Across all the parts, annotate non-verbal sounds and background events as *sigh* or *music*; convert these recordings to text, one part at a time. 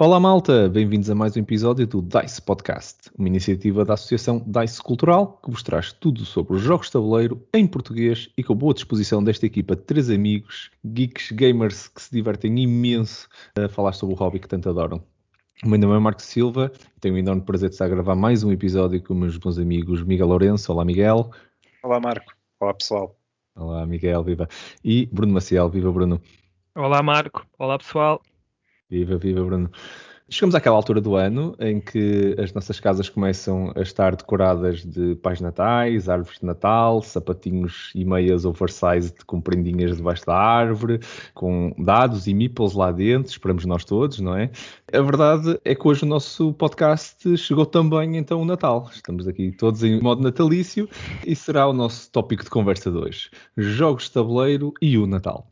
Olá malta, bem-vindos a mais um episódio do DICE Podcast, uma iniciativa da Associação DICE Cultural que vos traz tudo sobre os jogos de tabuleiro em português e com boa disposição desta equipa de três amigos, geeks, gamers que se divertem imenso a falar sobre o hobby que tanto adoram. O meu nome é Marco Silva e tenho o enorme prazer de estar a gravar mais um episódio com meus bons amigos Miguel Lourenço. Olá Miguel. Olá Marco. Olá pessoal. Olá Miguel, viva. E Bruno Maciel, viva Bruno. Olá Marco. Olá pessoal. Viva, viva, Bruno. Chegamos àquela altura do ano em que as nossas casas começam a estar decoradas de pais natais, árvores de Natal, sapatinhos e meias oversize com prendinhas debaixo da árvore, com dados e meeples lá dentro, esperamos nós todos, não é? A verdade é que hoje o nosso podcast chegou também então o Natal. Estamos aqui todos em modo natalício e será o nosso tópico de conversa de hoje. Jogos de tabuleiro e o Natal.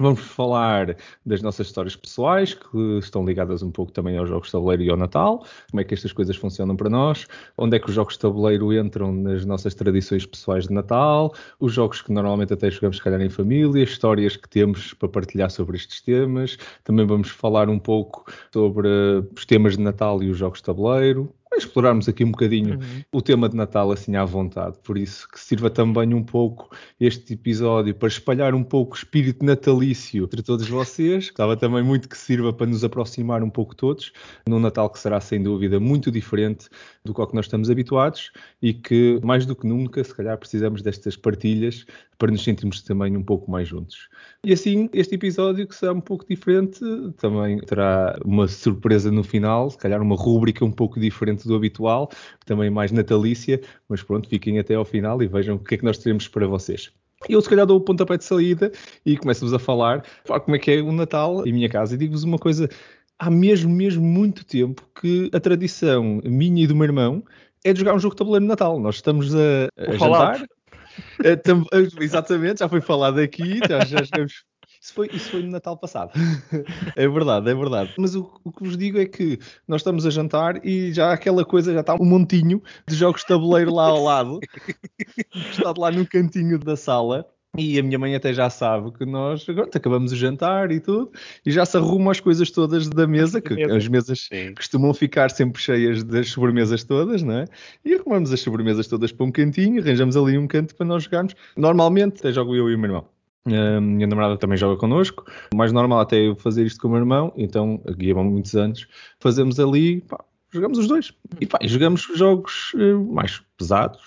Vamos falar das nossas histórias pessoais, que estão ligadas um pouco também aos jogos de tabuleiro e ao Natal, como é que estas coisas funcionam para nós, onde é que os jogos de tabuleiro entram nas nossas tradições pessoais de Natal, os jogos que normalmente até jogamos, se calhar, em família, histórias que temos para partilhar sobre estes temas. Também vamos falar um pouco sobre os temas de Natal e os jogos de tabuleiro, explorarmos aqui um bocadinho uhum. o tema de Natal assim à vontade. Por isso que sirva também um pouco este episódio para espalhar um pouco o espírito natalício entre todos vocês. Estava também muito que sirva para nos aproximar um pouco todos num Natal que será sem dúvida muito diferente do que nós estamos habituados e que mais do que nunca, se calhar precisamos destas partilhas para nos sentirmos também um pouco mais juntos. E assim, este episódio, que será um pouco diferente, também terá uma surpresa no final, se calhar uma rúbrica um pouco diferente do habitual, também mais natalícia, mas pronto, fiquem até ao final e vejam o que é que nós teremos para vocês. Eu, se calhar, dou o pontapé de saída e começo-vos a falar como é que é o Natal em minha casa. E digo-vos uma coisa: há mesmo, mesmo muito tempo que a tradição minha e do meu irmão é de jogar um jogo de tabuleiro de Natal. Nós estamos a, a jantar. *laughs* Exatamente, já foi falado aqui, já, já jogamos. Isso foi, isso foi no Natal passado. *laughs* é verdade, é verdade. Mas o, o, que vos digo é que nós estamos a jantar e já aquela coisa, já está um montinho de jogos de tabuleiro lá ao *laughs* lado, está lá no cantinho da sala. E a minha mãe até já sabe que nós agora acabamos o jantar e tudo, e já se arrumam as coisas todas da mesa, que as mesas Sim. costumam ficar sempre cheias das sobremesas todas, não é? E arrumamos as sobremesas todas para um cantinho, arranjamos ali um canto para nós jogarmos. Normalmente até jogo eu e o meu irmão. A minha namorada também joga connosco. O mais normal até é eu fazer isto com o meu irmão, então guia-me há muitos anos. Fazemos ali, pá, jogamos os dois. E pá, jogamos jogos uh, mais pesados,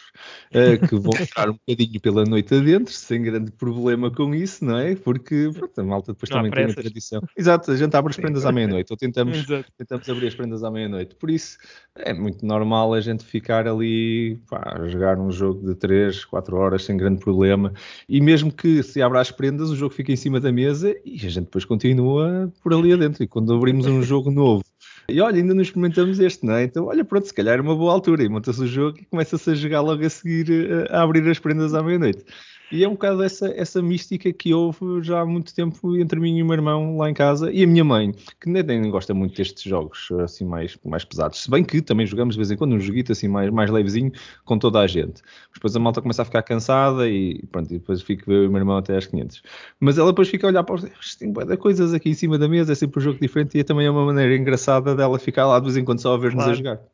uh, que vão *laughs* ficar um bocadinho pela noite adentro, sem grande problema com isso, não é? Porque pronto, a malta depois não também tem a tradição. Exato, a gente abre as prendas à meia-noite, ou tentamos, tentamos abrir as prendas à meia-noite. Por isso, é muito normal a gente ficar ali pá, a jogar um jogo de 3, 4 horas sem grande problema. E mesmo que se abra as prendas, o jogo fica em cima da mesa e a gente depois continua por ali adentro. E quando abrimos um jogo novo e olha, ainda não experimentamos este, não é? Então, olha, pronto, se calhar é uma boa altura. E monta-se o jogo e começa-se a jogar logo a seguir, a, a abrir as prendas à meia-noite. E é um bocado essa, essa mística que houve já há muito tempo entre mim e o meu irmão lá em casa e a minha mãe, que nem, gosta muito destes jogos assim mais, mais pesados. Se bem que também jogamos de vez em quando um joguito assim mais, mais levezinho com toda a gente. Mas depois a malta começa a ficar cansada e pronto, e depois fico eu e o meu irmão até às 500. Mas ela depois fica a olhar para os. Tem coisas aqui em cima da mesa, é sempre um jogo diferente e é também uma maneira engraçada dela ficar lá de vez em quando só a ver-nos claro. a jogar.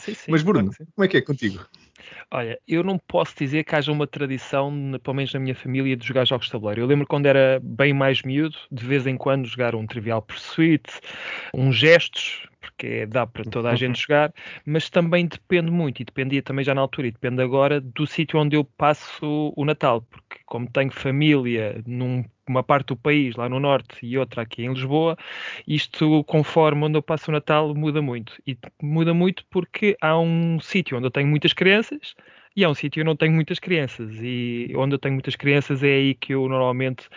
Sim, sim, Mas Bruno, claro como é que é contigo? Olha, eu não posso dizer que haja uma tradição, pelo menos na minha família, de jogar jogos de tabuleiro. Eu lembro quando era bem mais miúdo, de vez em quando jogar um Trivial Pursuit, uns gestos, porque dá para toda a gente *laughs* jogar, mas também depende muito, e dependia também já na altura, e depende agora do sítio onde eu passo o Natal, porque como tenho família numa parte do país, lá no norte, e outra aqui em Lisboa, isto, conforme onde eu passo o Natal, muda muito. E muda muito porque há um sítio onde eu tenho muitas crianças e há um sítio onde eu não tenho muitas crianças. E onde eu tenho muitas crianças é aí que eu normalmente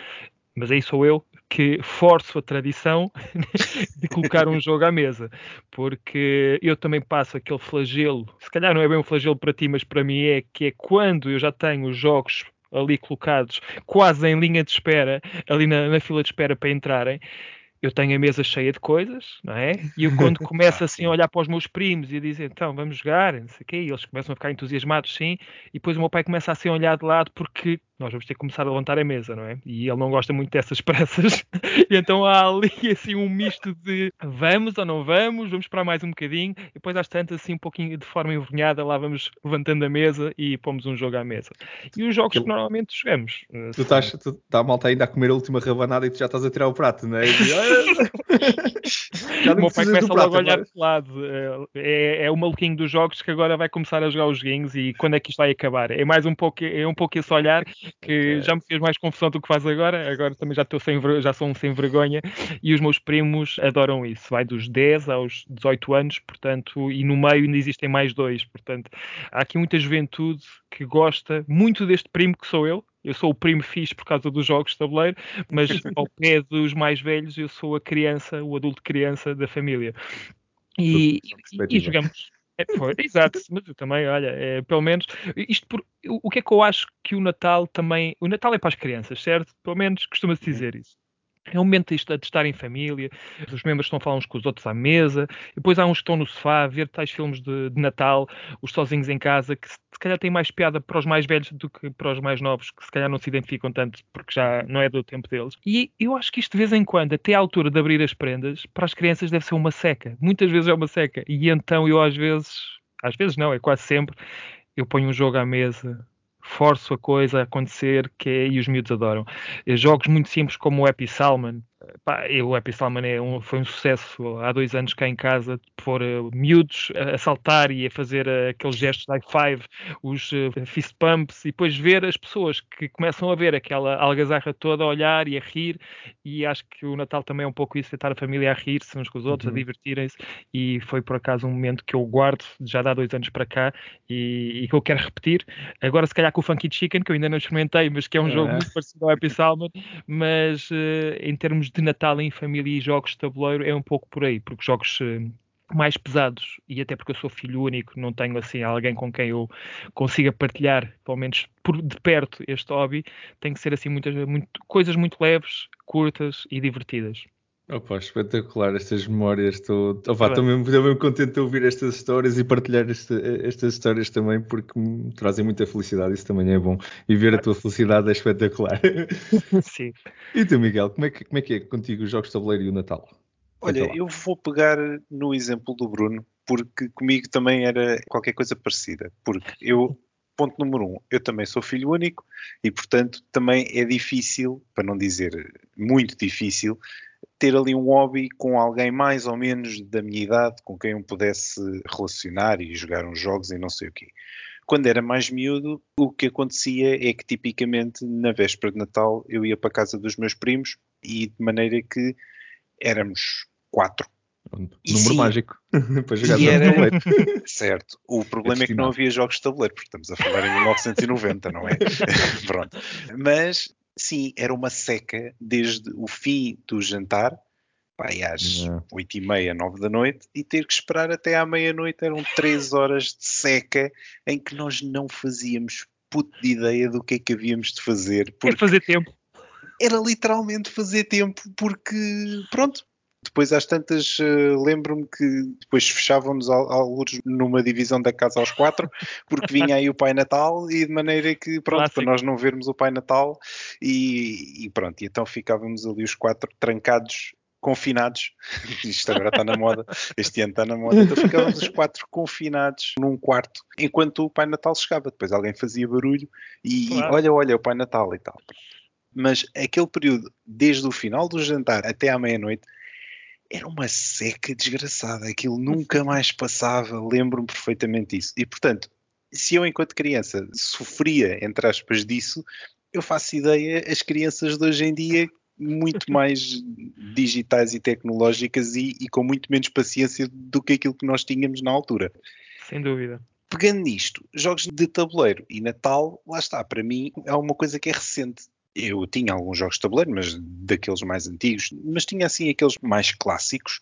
mas aí sou eu que forço a tradição *laughs* de colocar um jogo à mesa, porque eu também passo aquele flagelo, se calhar não é bem um flagelo para ti, mas para mim é que é quando eu já tenho os jogos ali colocados quase em linha de espera, ali na, na fila de espera para entrarem, eu tenho a mesa cheia de coisas, não é? E eu quando *laughs* começo assim a olhar para os meus primos e a dizer, então, vamos jogar, não sei o quê, e eles começam a ficar entusiasmados, sim, e depois o meu pai começa a ser olhar de lado porque nós vamos ter que começar a levantar a mesa, não é? E ele não gosta muito dessas *laughs* pressas, e então há ali assim um misto de vamos ou não vamos, vamos para mais um bocadinho, e depois às tantas assim um pouquinho de forma envergonhada lá vamos levantando a mesa e pomos um jogo à mesa. E os jogos que normalmente jogamos. Tu estás, tu, está a malta ainda a comer a última rabanada e tu já estás a tirar o prato, não é? já o meu pai começa logo a olhar de lado. É, é o maluquinho dos jogos que agora vai começar a jogar os joguinhos e quando é que isto vai acabar? É mais um pouco, é um pouco esse olhar que já me fez mais confusão do que faz agora. Agora também já estou sem, já sou um sem vergonha e os meus primos adoram isso. Vai dos 10 aos 18 anos, portanto, e no meio ainda existem mais dois. Portanto, há aqui muita juventude que gosta muito deste primo que sou eu, eu sou o primo fixe por causa dos jogos de tabuleiro, mas *laughs* ao pé dos mais velhos eu sou a criança, o adulto criança da família. E, e, e jogamos. É, foi, *laughs* exato, mas eu também, olha, é, pelo menos, isto por, o, o que é que eu acho que o Natal também, o Natal é para as crianças, certo? Pelo menos costuma-se dizer isso. É um momento de estar em família, os membros estão a falar uns com os outros à mesa, depois há uns que estão no sofá a ver tais filmes de, de Natal, os sozinhos em casa, que se, se calhar têm mais piada para os mais velhos do que para os mais novos, que se calhar não se identificam tanto porque já não é do tempo deles. E eu acho que isto de vez em quando, até à altura de abrir as prendas, para as crianças deve ser uma seca. Muitas vezes é uma seca. E então eu às vezes, às vezes não, é quase sempre, eu ponho um jogo à mesa forço a coisa a acontecer que é, e os miúdos adoram. Eh, jogos muito simples como o Happy Salmon, Pá, o Happy Salmon é um, foi um sucesso há dois anos cá em casa, por uh, miúdos a, a, saltar e a fazer uh, aqueles gestos de high five, os uh, fist pumps, e depois ver as pessoas que começam a ver aquela algazarra toda a olhar e a rir, e acho que o Natal também é um pouco isso, tentar a família a rir-se uns com os outros, uhum. a divertirem-se, e foi por acaso um momento que eu guardo já há dois anos para cá e, e, que eu quero repetir. Agora, se calhar com o Funky Chicken, que eu ainda não experimentei, mas que é um jogo muito parecido ao Salmon, mas em termos de Natal em família e jogos de tabuleiro é um pouco por aí, porque jogos eh, mais pesados e até porque eu sou filho único, não tenho assim alguém com quem eu consiga partilhar, pelo menos por de perto, este hobby, tem que ser assim muitas muito, coisas muito leves, curtas e divertidas. Opa, espetacular estas memórias. Estou, opa, estou, mesmo, estou mesmo contente de ouvir estas histórias e partilhar este, estas histórias também, porque me trazem muita felicidade. Isso também é bom. E ver a tua felicidade é espetacular. *laughs* Sim. E tu, Miguel, como é que, como é, que é contigo os jogos de tabuleiro e o Natal? Olha, eu vou pegar no exemplo do Bruno, porque comigo também era qualquer coisa parecida. Porque eu, ponto número um, eu também sou filho único e, portanto, também é difícil, para não dizer muito difícil, ter ali um hobby com alguém mais ou menos da minha idade, com quem eu pudesse relacionar e jogar uns jogos e não sei o quê. Quando era mais miúdo, o que acontecia é que tipicamente na véspera de Natal eu ia para a casa dos meus primos e de maneira que éramos quatro. Número sim, mágico *laughs* para jogar e era... tabuleiro. *laughs* Certo. O problema é, é que não havia jogos de tabuleiro, porque estamos a falar em 1990, não é? *laughs* Pronto. Mas sim, era uma seca desde o fim do jantar, pai, às oito e meia, nove da noite, e ter que esperar até à meia-noite. Eram três horas de seca em que nós não fazíamos puto de ideia do que é que havíamos de fazer. Era fazer tempo. Era literalmente fazer tempo, porque, pronto, depois, às tantas, uh, lembro-me que depois fechavam-nos alguns numa divisão da casa aos quatro, porque vinha aí o Pai Natal e de maneira que, pronto, Clássico. para nós não vermos o Pai Natal e, e pronto, e então ficávamos ali os quatro trancados confinados, *laughs* isto agora está na moda, este ano está na moda, então ficávamos os quatro confinados num quarto, enquanto o Pai Natal chegava, depois alguém fazia barulho e, claro. e olha, olha, o Pai Natal e tal. Mas aquele período, desde o final do jantar até à meia-noite, era uma seca desgraçada, aquilo nunca mais passava, lembro-me perfeitamente disso. E portanto, se eu enquanto criança sofria, entre aspas, disso, eu faço ideia as crianças de hoje em dia muito mais digitais e tecnológicas e, e, com muito menos paciência do que aquilo que nós tínhamos na altura. Sem dúvida. Pegando nisto, jogos de tabuleiro e Natal, lá está, para mim é uma coisa que é recente eu tinha alguns jogos de tabuleiro, mas daqueles mais antigos, mas tinha assim aqueles mais clássicos.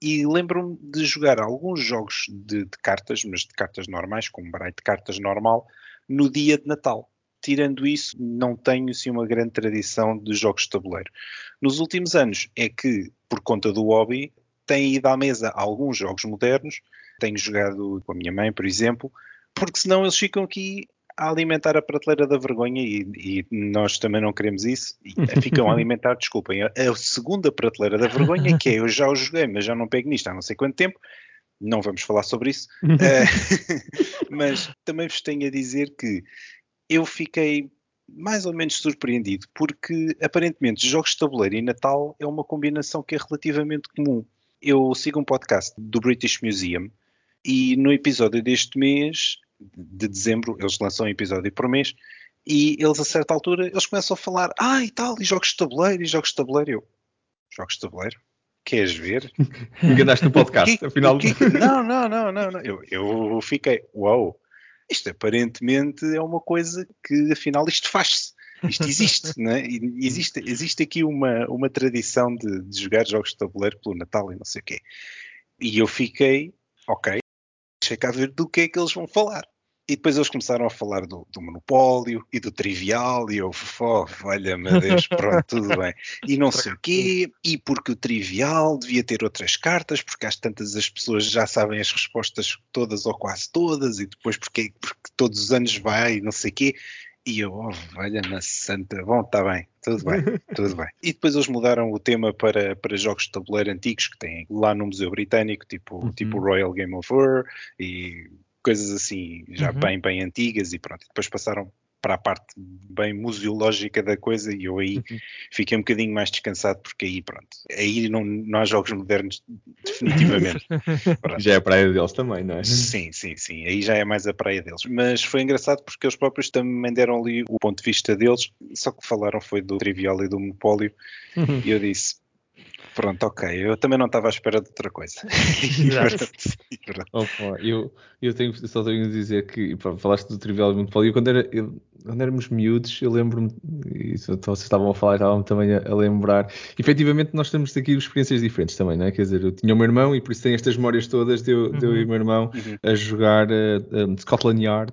E lembro-me de jogar alguns jogos de, de, cartas, mas de cartas normais, com um baralho de cartas normal, no dia de Natal. Tirando isso, não tenho assim uma grande tradição de jogos de tabuleiro. Nos últimos anos é que por conta do hobby, têm ido à mesa alguns jogos modernos. Tenho jogado com a minha mãe, por exemplo, porque senão eles ficam aqui a alimentar a prateleira da vergonha e, e nós também não queremos isso. E ficam a *laughs* alimentar, desculpem, a, a, segunda prateleira da vergonha, que é eu já o joguei, mas já não pego nisto há não sei quanto tempo. Não vamos falar sobre isso. uh, *laughs* *laughs* mas também vos tenho a dizer que eu fiquei mais ou menos surpreendido, porque aparentemente jogos de tabuleiro e Natal é uma combinação que é relativamente comum. Eu sigo um podcast do British Museum e no episódio deste mês, de dezembro, eles lançam um episódio por mês, e eles a certa altura eles começam a falar, ah e tal, e jogos de tabuleiro, e jogos de tabuleiro. Eu, jogos de tabuleiro? Queres ver? *laughs* Enganaste no podcast, que, afinal. Que, não, não, não, não, não. Eu, eu fiquei, uau, isto aparentemente é uma coisa que afinal isto faz-se. Isto existe, não é? Existe, existe aqui uma, uma tradição de, de jogar jogos de tabuleiro pelo Natal e não sei o quê. E eu fiquei, ok, deixa cá ver do que é que eles vão falar. E depois eles começaram a falar do, do monopólio e do trivial, e eu, oh, olha-me Deus, *laughs* pronto, tudo bem. E não sei o quê, e porque o trivial devia ter outras cartas, porque às tantas as pessoas já sabem as respostas todas ou quase todas, e depois porque, porque todos os anos vai, não sei o quê. E eu, oh, valha-me santa, bom, está bem, tudo bem, *laughs* tudo bem. E depois eles mudaram o tema para, para jogos de tabuleiro antigos que têm lá no Museu Britânico, tipo, uhum. tipo Royal Game of War e coisas assim, já uhum. bem, bem antigas e pronto. Depois passaram para a parte bem museológica da coisa e eu aí uhum. fiquei um bocadinho mais descansado porque aí pronto, aí não, não há jogos modernos definitivamente. *laughs* já é a praia deles também, não é? Sim, sim, sim, aí já é mais a praia deles. Mas foi engraçado porque eles próprios também deram ali o ponto de vista deles, só que falaram foi do Trivial e do Monopólio uhum. e eu disse, Pronto, ok. Eu também não estava à espera de outra coisa. *laughs* *laughs* Opa, eu, eu tenho, só tenho a dizer que pá, falaste do Trivial muito Monopólio. Quando, era, eu, quando éramos miúdos, eu lembro-me, e então, vocês estavam a falar, estavam também a, a, lembrar. Efetivamente, nós temos aqui experiências diferentes também, não é? Quer dizer, eu tinha o meu irmão e por isso tenho estas memórias todas de eu, uhum. de eu e o meu irmão uhum. a jogar uh, um, Scotland Yard.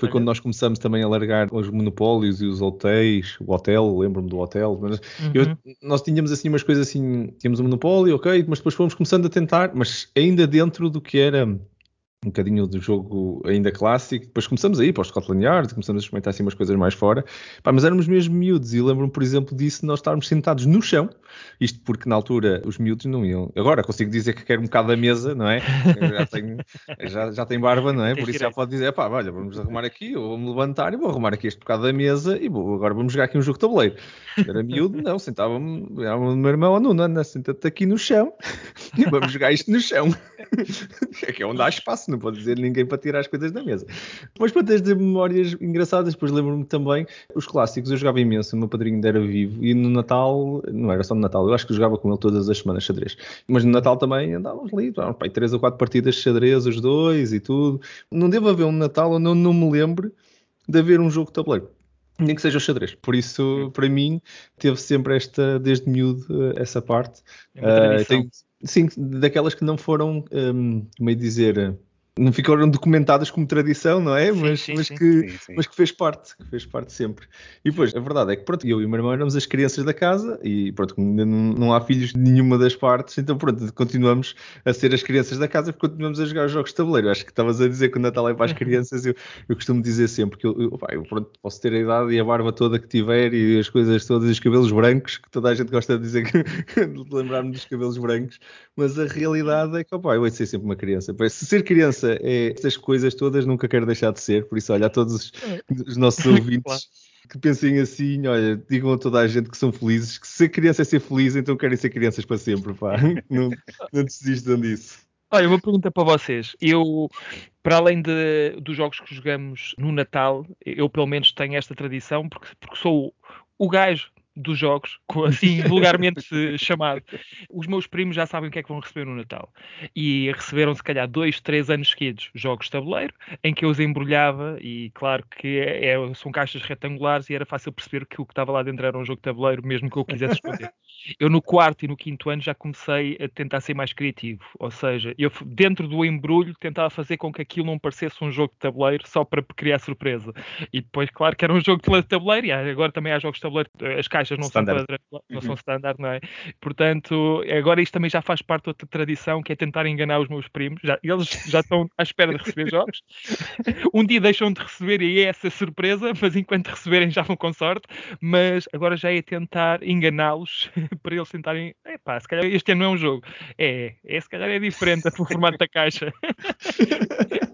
Foi quando nós começamos também a largar os monopólios e os hotéis, o hotel, lembro-me do hotel, mas uhum. eu, nós tínhamos assim umas coisas assim, tínhamos um monopólio, ok, mas depois fomos começando a tentar, mas ainda dentro do que era um bocadinho do jogo ainda clássico. Depois começamos a ir para os Scotland Yard, começamos a experimentar assim umas coisas mais fora. Pá, mas éramos mesmo miúdos e lembro-me, por exemplo, disso nós estarmos sentados no chão. Isto porque na altura os miúdos não iam. Agora consigo dizer que quero um bocado da mesa, não é? Já tenho, já, já tenho barba, não é? *laughs* Por isso já pode dizer, pá, olha, vamos arrumar aqui, eu vou-me levantar e vou arrumar aqui este bocado da mesa e vou, agora vamos jogar aqui um jogo de tabuleiro. Era miúdo, não, sentava-me, era o meu irmão, oh, não, anda, senta-te aqui no chão *laughs* e vamos jogar isto no chão. *laughs* É que é onde há espaço, não pode dizer ninguém para tirar as coisas da mesa. Depois, para teres de memórias engraçadas, depois lembro-me também os clássicos. Eu jogava imenso, o meu padrinho ainda era vivo, e no Natal, não era só no Natal, eu acho que jogava com ele todas as semanas xadrez. Mas no Natal também andávamos ali, pai, três ou quatro partidas de xadrez, os dois e tudo. Não devo haver um Natal onde eu não me lembro de haver um jogo de tabuleiro nem que seja o xadrez. Por isso, para mim, teve sempre esta, desde miúdo, essa parte. É uh, tem, sim, daquelas que não foram, um, como é dizer, não ficaram documentadas como tradição, não é? Sim, mas, sim, mas, sim, que, mas que fez parte, que fez parte sempre. E depois, a verdade é que pronto, eu e o meu irmão éramos as crianças da casa e pronto, ainda não, não há filhos de nenhuma das partes, então pronto, continuamos a ser as crianças da casa porque continuamos a jogar jogos de tabuleiro. Acho que estavas a dizer que o Natal é para as *laughs* crianças, eu, eu costumo dizer sempre que eu, eu, eu, pronto, posso ter a idade e a barba toda que tiver e as coisas todas, os cabelos brancos, que toda a gente gosta de dizer que *laughs* de lembrar-me dos cabelos brancos, mas a realidade é que opa, eu vou ser sempre uma criança. Se ser criança é estas coisas todas, nunca quero deixar de ser. Por isso, olha, a todos os, os nossos *laughs* ouvintes claro. que pensem assim, olha, digam a toda a gente que são felizes, que ser criança é ser feliz, então querem ser crianças para sempre, pá. *laughs* não, não desistam disso. Olha, uma pergunta para vocês. Eu, para além de, dos jogos que jogamos no Natal, eu pelo menos tenho esta tradição, porque, porque sou o gajo dos jogos, *laughs* assim vulgarmente *laughs* chamado. Os meus primos já sabem o que é que vão receber no Natal. E receberam, se calhar, dois, três anos seguidos jogos de tabuleiro, em que eu os embrulhava, e claro que é, é, são caixas retangulares e era fácil perceber que o que estava lá dentro era um jogo de tabuleiro, mesmo que eu quisesse esconder. Eu no quarto e no quinto ano já comecei a tentar ser mais criativo, ou seja, eu dentro do embrulho tentava fazer com que aquilo não parecesse um jogo de tabuleiro só para criar surpresa. E depois, claro que era um jogo de tabuleiro, e agora também há jogos de tabuleiro, as caixas caixas não standard. são padrão, não são uhum. standard, não é? Portanto, agora isto também já faz parte de outra tradição, que é tentar enganar os meus primos. Já, eles já estão à espera de receber *laughs* jogos. um dia deixam de receber e é essa surpresa, mas enquanto receberem já vão com sorte. Mas agora já é tentar enganá-los *laughs* para eles tentarem, epá, se calhar este ano não é um jogo. É, é se calhar é diferente o formato da caixa. *laughs*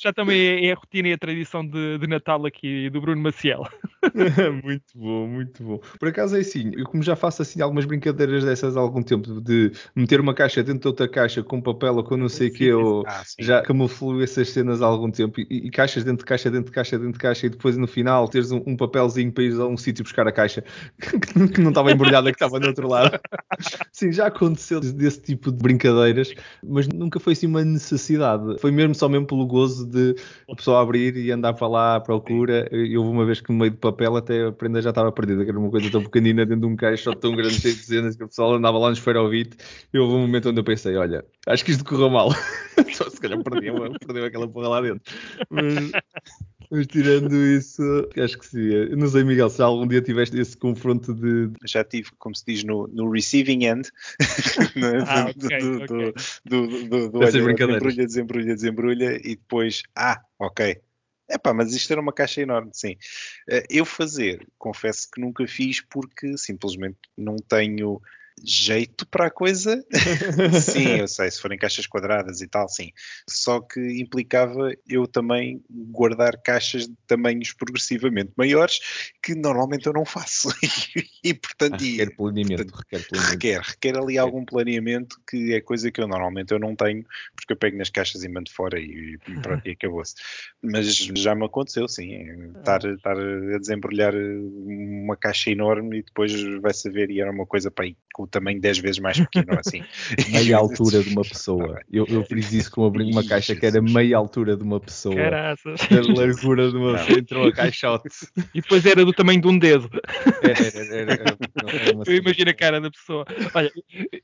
Isso já também é, é, a rotina e a tradição de, de Natal aqui do Bruno Maciel. *laughs* muito bom, muito bom. Por acaso é assim, eu como já faço assim algumas brincadeiras dessas há algum tempo, de meter uma caixa dentro de outra caixa com papel ou com não sei o que, eu ah, já camuflo essas cenas há algum tempo e, e, caixas dentro de caixa, dentro de caixa, dentro de caixa e depois no final teres um, um papelzinho para ir a um sítio buscar a caixa *laughs* que não estava embrulhada, que estava no outro lado. *laughs* Sim, já aconteceu desse tipo de brincadeiras, mas nunca foi assim uma necessidade. Foi mesmo só mesmo pelo gozo de a pessoa abrir e andar para lá à procura. E houve uma vez que no meio de papel até a prenda já estava perdida, que era uma coisa tão pequenina dentro de um caixote tão grande, cheio de cenas, que o pessoal andava lá no esferovite. E houve um momento onde eu pensei: olha, acho que isto correu mal. *laughs* Só se calhar perdeu, perdeu aquela porra lá dentro. Mas, mas tirando isso, acho que sim. Eu não sei, Miguel, se algum dia tiveste esse confronto de. Já tive, como se diz, no, no receiving end. *laughs* É? ah, okay, do, okay. do, do, do, do olha, desembrulha, desembrulha, desembrulha e depois, ah, ok. Epá, mas isto era uma caixa enorme, sim. Eh, eu fazer, confesso que nunca fiz porque simplesmente não tenho jeito para a coisa. *laughs* sim, eu sei, se forem caixas quadradas e tal, sim. Só que implicava eu também guardar caixas de tamanhos progressivamente maiores, que normalmente eu não faço. *laughs* e portanto, ah, requer planeamento, portanto, requer planeamento. Requer, requer ali requer. algum planeamento que é coisa que eu normalmente eu não tenho, porque eu pego nas caixas e mando fora e, e *laughs* pronto, e acabou-se. Mas já me aconteceu, sim, estar, estar a desembrulhar uma caixa enorme e depois vai saber e era uma coisa para ir com tamanho 10 vezes mais pequeno, assim. *laughs* meia *laughs* altura de uma pessoa. Eu, eu fiz isso com uma, uma caixa que era meia altura de uma pessoa. Caraças. A largura de uma pessoa entrou a caixote. *laughs* E depois era do tamanho de um dedo. Era, era, era, eu imagino a cara da pessoa. Olha,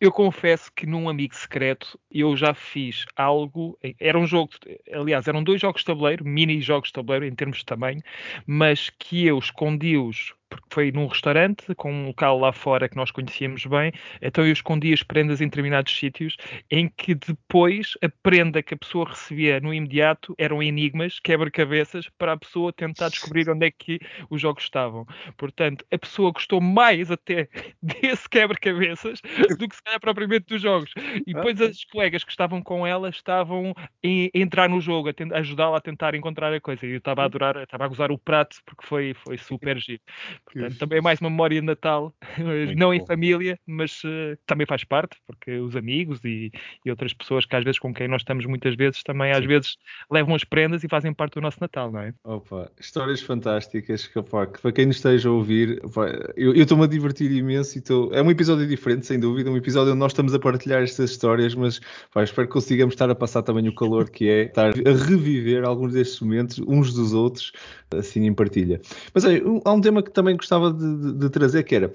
eu confesso que num amigo secreto eu já fiz algo. Era um jogo, aliás, eram dois jogos de tabuleiro, mini jogos de tabuleiro em termos de tamanho, mas que eu escondi-os porque foi num restaurante com um local lá fora que nós conhecíamos bem, então eu escondi as prendas em determinados sítios em que depois a prenda que a pessoa recebia no imediato eram enigmas, quebra-cabeças, para a pessoa tentar descobrir onde é que os jogos estavam. Portanto, a pessoa gostou mais até *laughs* desse quebra-cabeças do que se calhar propriamente dos jogos. E depois as colegas que estavam com ela estavam a entrar no jogo, a ajudá-la a tentar encontrar a coisa. E eu estava a adorar, estava a gozar o prato porque foi, foi super giro. Portanto, também é mais uma memória de Natal, *laughs* Muito não bom. em família, mas uh, também faz parte, porque os amigos e, e, outras pessoas que às vezes com quem nós estamos muitas vezes também Sim. às vezes levam as prendas e fazem parte do nosso Natal, não é? Opa, histórias fantásticas que, opa, que para quem nos esteja a ouvir, opa, eu estou-me a divertir imenso e tô... é um episódio diferente, sem dúvida, um episódio onde nós estamos a partilhar estas histórias, mas opa, espero que consigamos estar a passar também o calor que é estar a reviver alguns destes momentos uns dos outros, assim em partilha. Mas olha, há um tema que também também gostava de, de, de trazer, que era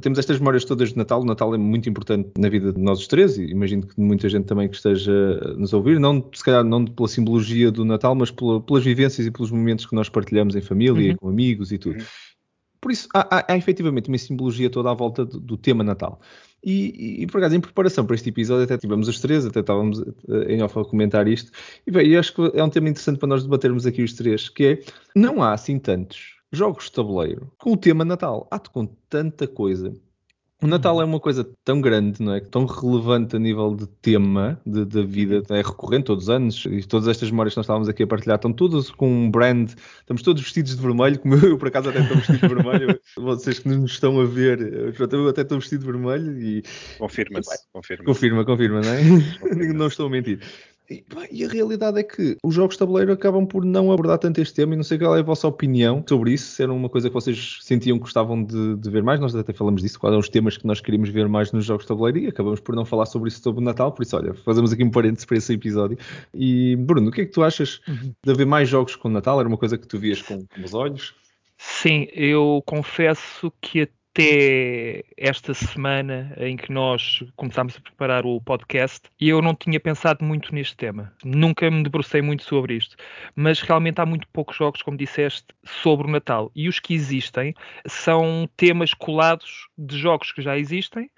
temos estas memórias todas de Natal. O Natal é muito importante na vida de nós os três e imagino que muita gente também que esteja a nos ouvir, não se calhar não pela simbologia do Natal, mas pela, pelas vivências e pelos momentos que nós partilhamos em família, uhum. com amigos e tudo. Uhum. Por isso, há, há, há, efetivamente uma simbologia toda à volta do, do tema Natal. E, e, por acaso, em preparação para este episódio, até tivemos os três, até estávamos eh, em off a comentar isto. E bem, eu acho que é um tema interessante para nós debatermos aqui os três, que é, não há assim tantos jogos de tabuleiro com o tema Natal. Há-te com tanta coisa. O Natal é uma coisa tão grande, não é? Tão relevante a nível de tema da vida, é recorrente todos os anos, e todas estas memórias que nós estávamos aqui a partilhar estão todas com um brand, estamos todos vestidos de vermelho, como eu, por acaso até estou vestido de vermelho, *laughs* vocês que nos estão a ver, eu até estou vestido de vermelho e... Confirma-se, confirma. Confirma, confirma, não é? Confirma. *laughs* não estou a mentir. E, e, a realidade é que os jogos de tabuleiro acabam por não abordar tanto este tema e não sei qual é a vossa opinião sobre isso, se era uma coisa que vocês sentiam que gostavam de, de ver mais, nós até falamos disso, quais eram os temas que nós queríamos ver mais nos jogos de tabuleiro e acabamos por não falar sobre isso sobre o Natal, por isso olha, fazemos aqui um parênteses para esse episódio. E Bruno, o que é que tu achas de haver mais jogos com o Natal? Era uma coisa que tu vias com, com os olhos? Sim, eu confesso que até esta semana em que nós começámos a preparar o podcast e eu não tinha pensado muito neste tema. Nunca me debrucei muito sobre isto, mas realmente há muito poucos jogos, como disseste, sobre o Natal. E os que existem são temas colados de jogos que já existem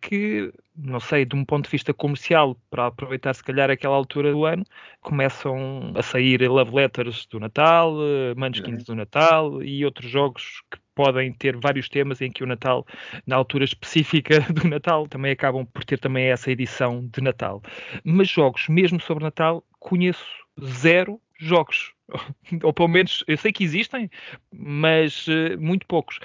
que, não sei, de um ponto de vista comercial, para aproveitar se calhar aquela altura do ano, começam a sair love letters do Natal, uh, Munchkins do Natal e outros jogos que podem ter vários temas em que o Natal, na altura específica *laughs* do Natal, também acabam por ter também essa edição de Natal. Mas jogos, mesmo sobre Natal, conheço zero jogos. *laughs* Ou pelo menos eu sei que existem, mas uh, muito poucos.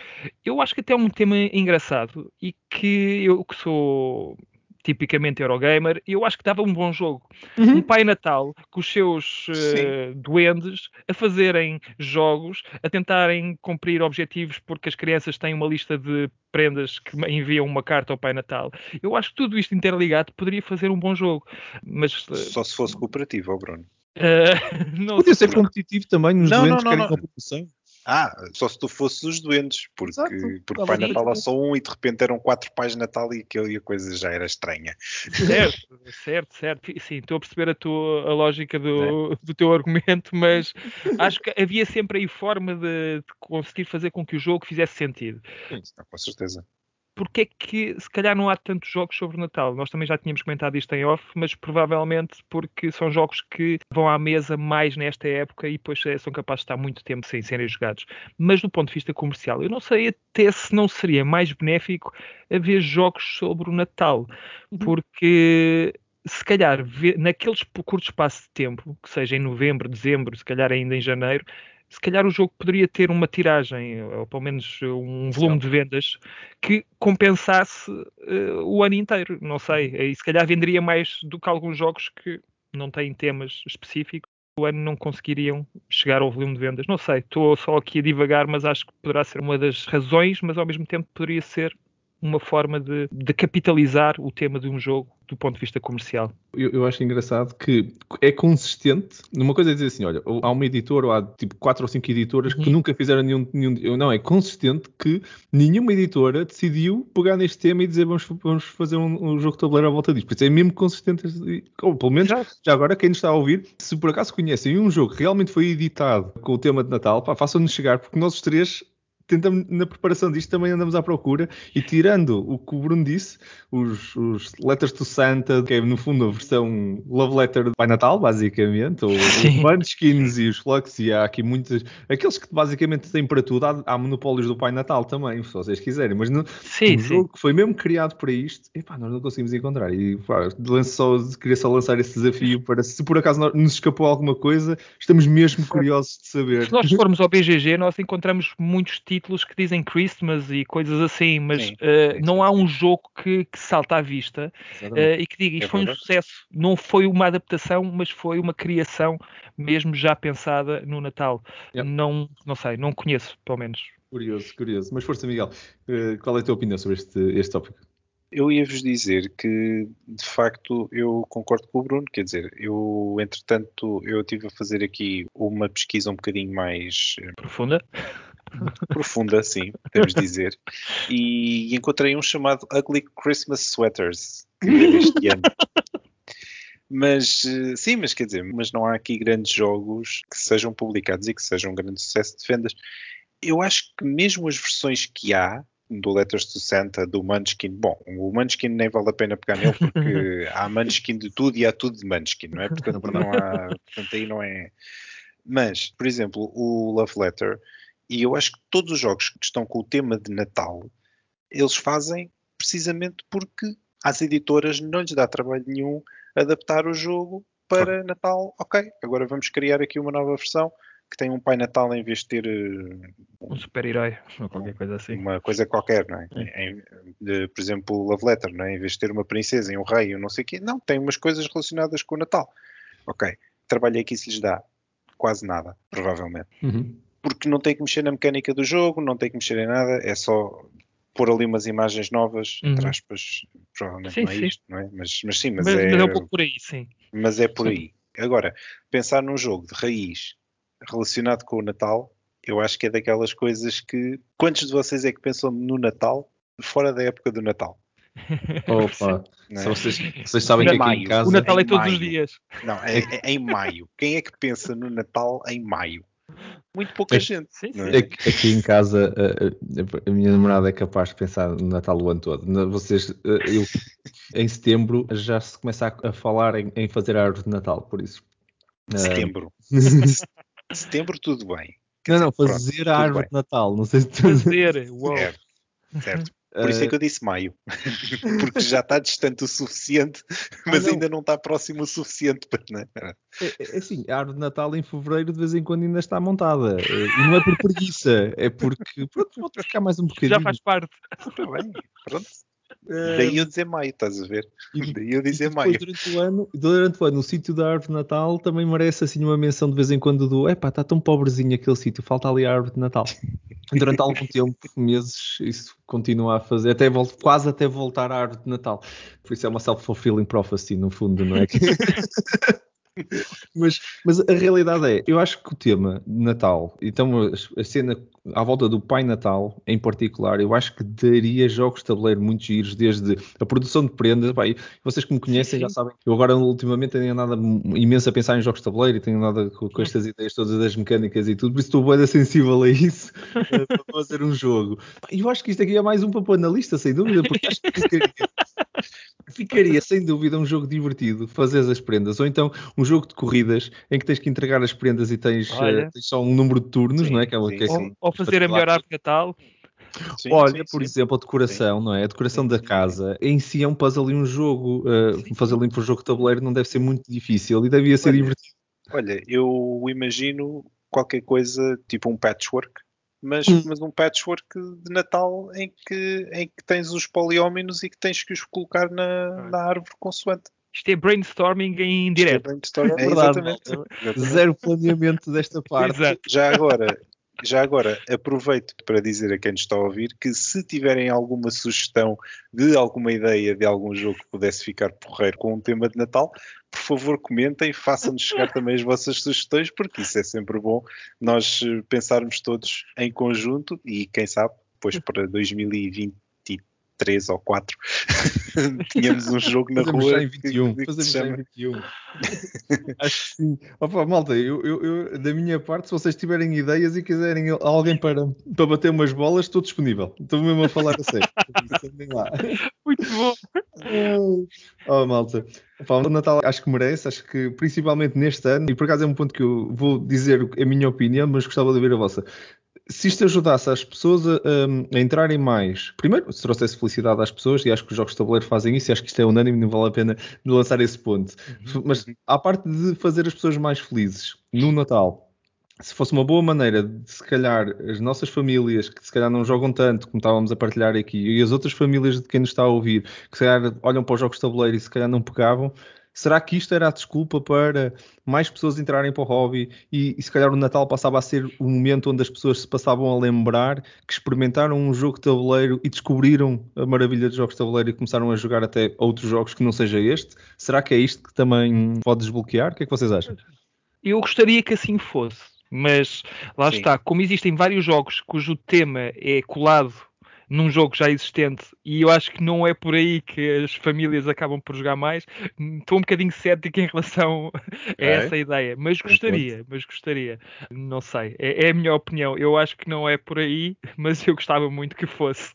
Eu acho que até é um tema engraçado e que eu que sou tipicamente Eurogamer, eu acho que dava um bom jogo. Uhum. Um Pai Natal com os seus uh, duendes a fazerem jogos, a tentarem cumprir objetivos porque as crianças têm uma lista de prendas que enviam uma carta ao Pai Natal. Eu acho que tudo isto interligado poderia fazer um bom jogo. Mas, uh, Só se fosse cooperativo, oh Bruno. *laughs* Uh, Podia ser competitivo também nos não, doentes não, não, que querem competição. Ah, só se tu fosses os doentes, porque, porque Pai Natal há só um e de repente eram quatro pais de Natal e, aquilo, e a coisa já era estranha. Certo, certo, certo. Sim, estou a perceber a, tua, a lógica do, é. do teu argumento, mas acho que havia sempre aí forma de, de conseguir fazer com que o jogo fizesse sentido. Sim, com certeza porque é que se calhar não há tantos jogos sobre Natal? Nós também já tínhamos comentado isto em off, mas provavelmente porque são jogos que vão à mesa mais nesta época e depois eh, são capazes de estar muito tempo sem serem jogados. Mas do ponto de vista comercial, eu não sei até se não seria mais benéfico haver jogos sobre o Natal, uhum. porque se calhar naqueles curto espaço de tempo, que seja em novembro, dezembro, se calhar ainda em janeiro, se calhar o jogo poderia ter uma tiragem, ou pelo menos um volume de vendas, que compensasse uh, o ano inteiro. Não sei. E se calhar venderia mais do que alguns jogos que não têm temas específicos. O ano não conseguiriam chegar ao volume de vendas. Não sei, estou só aqui a divagar, mas acho que poderá ser uma das razões, mas ao mesmo tempo poderia ser uma forma de, de capitalizar o tema de um jogo do ponto de vista comercial. Eu, eu, acho engraçado que é consistente. Numa coisa é dizer assim: olha, há uma editora ou há tipo quatro ou cinco editoras uhum. que nunca fizeram nenhum, nenhum. Não, é consistente que nenhuma editora decidiu pegar neste tema e dizer vamos, vamos fazer um, um jogo de tabuleiro à volta disso. Por isso é mesmo consistente. Ou pelo menos, já. já agora, quem nos está a ouvir, se por acaso conhecem um jogo que realmente foi editado com o tema de Natal, façam-nos chegar, porque nós os três tentamos, na preparação disto também andamos à procura. E tirando o que o Bruno disse, os, os Letters to Santa, que é no fundo a versão Love Letter de Pai Natal, basicamente, ou os Munchkins e os Flux, e há aqui muitas, aqueles que basicamente têm para tudo, há, há monopólios do Pai Natal também, se vocês quiserem, mas no, sim, um jogo que foi mesmo criado para isto, epá, nós não conseguimos encontrar, e pá, só, queria só lançar esse desafio para, se por acaso nos escapou alguma coisa, estamos mesmo curiosos de saber. Se nós formos ao BGG, nós encontramos muitos títulos títulos que dizem Christmas e coisas assim, mas sim, uh, sim, não há um jogo que, que salta à vista uh, e que diga isto é foi um sucesso. Não foi uma adaptação, mas foi uma criação mesmo já pensada no Natal. Não, não sei, não conheço, pelo menos. Curioso, curioso. Mas força, Miguel, uh, qual é a tua opinião sobre este, este tópico? Eu ia-vos dizer que, de facto, eu concordo com o Bruno, quer dizer, eu, entretanto, eu estive a fazer aqui uma pesquisa um bocadinho mais... Profunda? Profunda, sim, podemos dizer, e encontrei um chamado Ugly Christmas Sweaters, deste ano. Mas eh, sim, mas quer dizer, mas não há aqui grandes jogos que sejam publicados e que sejam um grande sucesso de vendas. Eu acho que mesmo as versões que há, do Letters to Santa, do Munchkin, bom, o Munchkin nem vale a pena pegar nele porque *laughs* há Munchkin de tudo e há tudo de Munchkin, não é? Portanto, não há, portanto aí não é. Mas, por exemplo, o Love Letter, e eu acho que todos os jogos que estão com o tema de Natal, eles fazem precisamente porque às editoras não lhes dá trabalho nenhum adaptar o jogo para Natal. Ok, agora vamos criar aqui uma nova versão que tem um Pai Natal em vez de ter uh, um super-herói ou qualquer coisa assim. Uma coisa qualquer, não é? é. Em, de, por exemplo, o Love Letter, não é? Em vez de ter uma princesa e um rei, ou não sei o quê, não, tem umas coisas relacionadas com o Natal. Ok, trabalho que isso lhes dá quase nada, provavelmente. Uhum porque não tem que mexer na mecânica do jogo, não tem que mexer em nada, é só pôr ali umas imagens novas, uhum. entre aspas, provavelmente sim, não é sim. isto, não é? Mas, mas sim, mas, mas, é, mas é um pouco por aí, sim. Mas é por sim. aí. Agora, pensar num jogo de raiz relacionado com o Natal, eu acho que é daquelas coisas que. Quantos de vocês é que pensam no Natal fora da época do Natal? *laughs* Opa, é? vocês, vocês sabem que aqui Maio. em casa. O Natal é em todos os maio. dias. Não, é, é em maio. Quem é que pensa no Natal em maio? Muito pouca É- gente. Sim, sim. é? Aqui, aqui em casa, a, a- a minha namorada é capaz de pensar no Natal o ano todo. Vocês, eh, eu, em setembro, já se começa a, a falar em, em fazer a árvore de Natal, por isso. Eh, Setembro. *laughs* Setembro, tudo bem. Quer não, dizer, não, pronto, fazer tudo a árvore bem. de Natal. Não sei se tu. Fazer. *laughs* Uau. Certo, certo. Por isso é que eu disse maio. *laughs* Porque já está distante o suficiente, mas Ah, não. ainda não está próximo o suficiente para. Não é? É, é assim, a árvore de Natal em fevereiro de vez em quando ainda está montada. Eh, E não é por preguiça, é porque pronto, vou ficar mais um bocadinho. Já faz parte. Está bem, pronto. Eh, Daí eu dizer maio, estás a ver? e- Daí eu dizer maio. durante o ano, durante o ano, o sítio da árvore de Natal também merece assim uma menção de vez em quando do epá, está tão pobrezinho aquele sítio, falta ali a árvore de Natal. *laughs* Durante algum tempo, meses, isso continua a fazer, até vol- quase até voltar à árvore de Natal. Por isso é uma self-fulfilling prophecy, no fundo, não é? *laughs* mas, mas a realidade é, eu acho que o tema Natal, então a, cena à volta do Pai Natal, em particular, eu acho que daria jogos de tabuleiro muito giros, desde a produção de prendas, pá, vocês que me conhecem Sim, já sim. sabem, eu agora ultimamente tenho andado imenso a pensar em jogos de tabuleiro e tenho andado com, com estas ideias todas das mecânicas e tudo, por isso estou bem sensível a isso, *laughs* eh, para fazer um jogo. Pá, E eu acho que isto aqui é mais um para pôr na lista, sem dúvida, porque acho que *laughs* ficaria, sem dúvida um jogo divertido, fazer as prendas, ou então um jogo de corridas em que tens que entregar as prendas e tens, Olha. eh, tens só um número de turnos, Sim, não é? Que é, sim, que é sim. assim, Ou, ou fazer a melhor árvore de Natal. Sim, Olha, sim, por sim. exemplo, a decoração, não é? A decoração Sim, da casa em si é um puzzle e um jogo. uh, fazer limpo o jogo de tabuleiro não deve ser muito difícil e devia ser Olha, divertido. Olha, eu imagino qualquer coisa tipo um patchwork, mas, mas um patchwork de Natal em que, em que tens os polióminos e que tens que os colocar na, na árvore consoante. Isto é brainstorming em direto. Isto é brainstorm- É é exatamente. malta. Exatamente. Zero planeamento desta *laughs* parte. Exato. Já agora, já agora aproveito para dizer a quem nos está a ouvir que se tiverem alguma sugestão de alguma ideia de algum jogo que pudesse ficar porreiro com um tema de Natal, por favor comentem, façam-nos chegar *laughs* também as vossas sugestões, porque isso é sempre bom nós eh, pensarmos todos em conjunto e quem sabe, depois *laughs* para 2023 ou 4 *laughs* tínhamos um jogo na Fazemos rua já em 21. que- Fazemos se já em chama 21. *laughs* Acho que sim. Opa, malta, eu, eu- eu, da minha parte, se vocês tiverem ideias e quiserem alguém para, para bater umas bolas, estou disponível. Estou mesmo a falar a sério. *laughs* Muito bom. Oh, malta. O Natal acho que merece, acho que principalmente neste ano, e por acaso é um ponto que eu vou dizer a minha opinião, mas gostava de ouvir a vossa. Se isto ajudasse as pessoas a, a- entrarem mais, primeiro, se trouxesse felicidade às pessoas, e acho que os jogos de tabuleiro fazem isso, e acho que isto é unânime, não vale a pena lançar esse ponto. Mas à parte de fazer as pessoas mais felizes no Natal, se fosse uma boa maneira de, se calhar, as nossas famílias que se calhar não jogam tanto, como estávamos a partilhar aqui, e as outras famílias de quem nos está a ouvir, que se calhar olham para os jogos de tabuleiro e se calhar não pegavam, será que isto era a desculpa para mais pessoas entrarem para o hobby e, e se calhar o Natal passava a ser o momento onde as pessoas se passavam a lembrar que experimentaram um jogo de tabuleiro e descobriram a maravilha dos jogos de tabuleiro e começaram a jogar até outros jogos que não seja este? Será que é isto que também pode desbloquear? O que é que vocês acham? Eu gostaria que assim fosse, mas lá Sim. está, como existem vários jogos cujo tema é colado num jogo já existente. E eu acho que não é por aí que as famílias acabam por jogar mais, estou um bocadinho cético em relação *laughs* a É? essa ideia, mas gostaria, mas gostaria, não sei, é, é a minha opinião, eu acho que não é por aí, *laughs* mas eu gostava muito que fosse.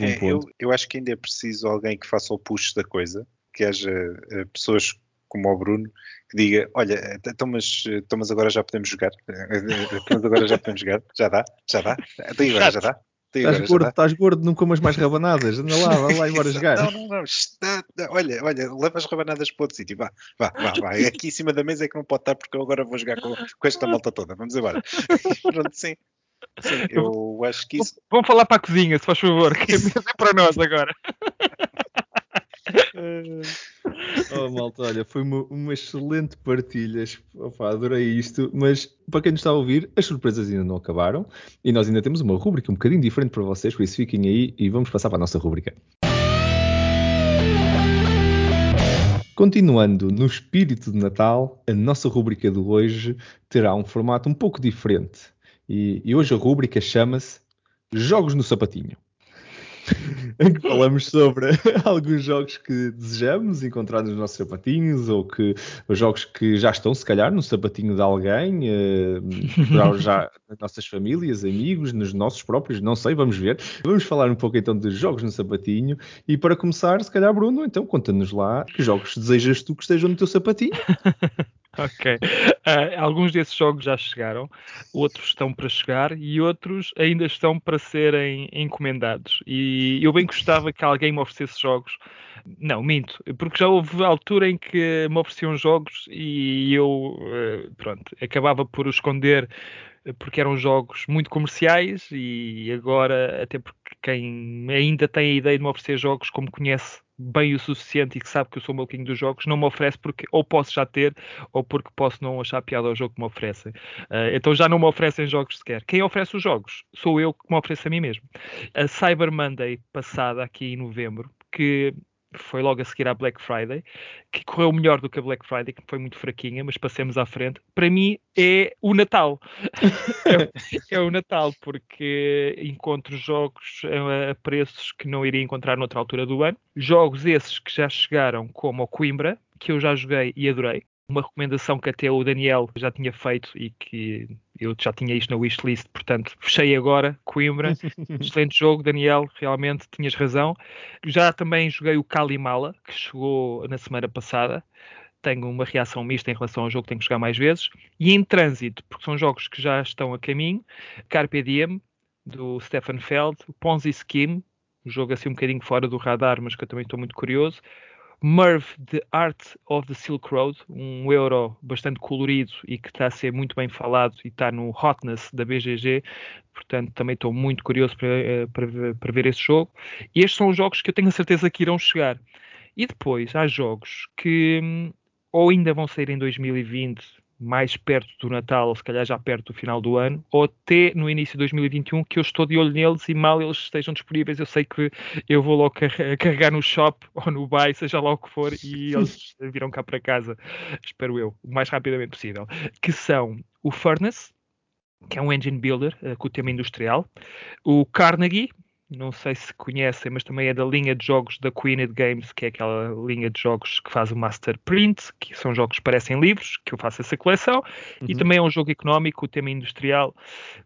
É, eu, eu acho que ainda é preciso alguém que faça o push da coisa, que haja eh, pessoas como o Bruno que diga, olha, eh, então mas, eh, então, mas agora já podemos jogar, eh, então, mas agora já podemos jogar, já dá, já dá, até agora já dá, Estás gordo, dá. estás gordo, não comas mais rabanadas. Anda lá, vai lá embora *laughs* jogar. Não, não, não, está, olha, olha, leva as rabanadas para outro sítio, vá, vá, vá, vá. *laughs* Aqui em cima da mesa é que não pode estar porque eu agora vou jogar com, com esta malta toda, vamos embora. *laughs* Pronto, sim. Sim, eu acho que isso Vamos falar para a cozinha, se faz favor, que é para nós agora. Oh, malta, olha, foi uma, uma excelente partilha. Opa, adorei isto. Mas para quem nos está a ouvir, as surpresas ainda não acabaram e nós ainda temos uma rúbrica um bocadinho diferente para vocês, por isso fiquem aí e vamos passar para a nossa rúbrica. Continuando no espírito de Natal, a nossa rúbrica de hoje terá um formato um pouco diferente. E, e hoje a rúbrica chama-se Jogos no Sapatinho. *laughs* em que falamos sobre *laughs* alguns jogos que desejamos encontrar nos nossos sapatinhos ou que os jogos que já estão, se calhar, no sapatinho de alguém, eh, *laughs* já nas nossas famílias, amigos, nos nossos próprios, não sei, vamos ver. Vamos falar um pouco então de jogos no sapatinho e para começar, se calhar, Bruno, então conta-nos lá que jogos desejas tu que estejam no teu sapatinho. Ok. Uh, alguns desses jogos já chegaram, outros estão para chegar e outros ainda estão para serem encomendados. E eu bem gostava que alguém me oferecesse jogos. Não, minto, porque já houve altura em que me ofereciam jogos e eu, uh, pronto, acabava por esconder porque eram jogos muito comerciais e agora, até porque quem ainda tem a ideia de me oferecer jogos como conhece bem o suficiente e que sabe que eu sou maluquinho dos jogos, não me oferece porque ou posso já ter ou porque posso não achar piada ao jogo que me oferecem. Uh, então já não me oferecem jogos sequer. Quem oferece os jogos sou eu que me ofereço a mim mesmo. A Cyber Monday passada, aqui em novembro, que foi logo a seguir à Black Friday, que correu melhor do que a Black Friday, que foi muito fraquinha, mas passemos à frente. Para mim é o Natal. *laughs* é, é, o Natal, porque encontro jogos a, preços que não iria encontrar noutra altura do ano. Jogos esses que já chegaram, como o Coimbra, que eu já joguei e adorei uma recomendação que até o Daniel já tinha feito e que eu já tinha isto na wishlist, portanto, fechei agora, Coimbra, *laughs* excelente jogo, Daniel, realmente tinhas razão. Já também joguei o Kalimala, que chegou na semana passada, tenho uma reação mista em relação ao jogo, tenho que jogar mais vezes. E em trânsito, porque são jogos que já estão a caminho, Carpe Diem, do Stefan Feld, Ponzi Scheme, um jogo assim um bocadinho fora do radar, mas que eu também estou muito curioso. Merv, The Art of the Silk Road, um euro bastante colorido e que está a ser muito bem falado e está no Hotness da BGG, portanto também estou muito curioso para, eh, para, para ver esse jogo. E estes são os jogos que eu tenho a certeza que irão chegar. E depois há jogos que hum, ou ainda vão sair em 2020 mais perto do Natal, ou se calhar já perto do final do ano, ou até no início de 2021, que eu estou de olho neles e mal eles estejam disponíveis, eu sei que eu vou logo carregar no shop *laughs* ou no buy, seja lá o que for, e eles *laughs* virão cá para casa, espero eu, o mais rapidamente possível. Que são o Furnace, que é um engine builder uh, com o tema industrial, o Carnegie, não sei se conhecem, mas também é da linha de jogos da Queened Games, que é aquela linha de jogos que faz o Master Print, que são jogos que parecem livros, que eu faço essa coleção, uhum. e também é um jogo económico, o tema industrial.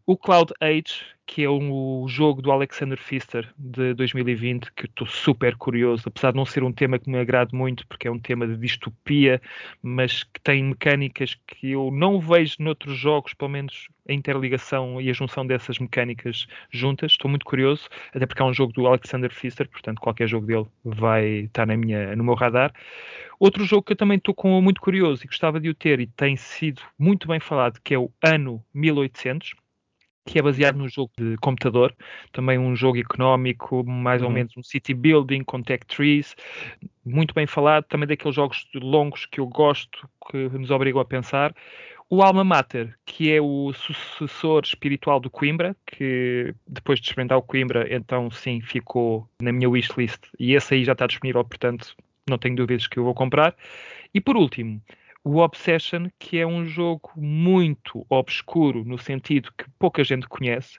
O Cloud Age, que é um, jogo do Alexander Pfister de 2020, que estou super curioso, apesar de não ser um tema que me agrade muito, porque é um tema de distopia, mas que tem mecânicas que eu não vejo noutros jogos, pelo menos a interligação e a junção dessas mecânicas juntas. Estou muito curioso, até porque é um jogo do Alexander Pfister, portanto qualquer jogo dele vai estar na minha, no meu radar. Outro jogo que eu também estou muito curioso e gostava de o ter e tem sido muito bem falado, que é o Ano 1800 que é baseado num jogo de computador, também um jogo económico, mais uhum. ou menos um city building com tech trees, muito bem falado, também daqueles jogos longos que eu gosto, que nos obrigam a pensar. O Alma Mater, que é o sucessor espiritual do Coimbra, que depois de experimentar o Coimbra, então sim, ficou na minha wishlist e esse aí já está disponível, portanto não tenho dúvidas que eu vou comprar. E por último, o Obsession, que é um jogo muito obscuro, no sentido que pouca gente conhece.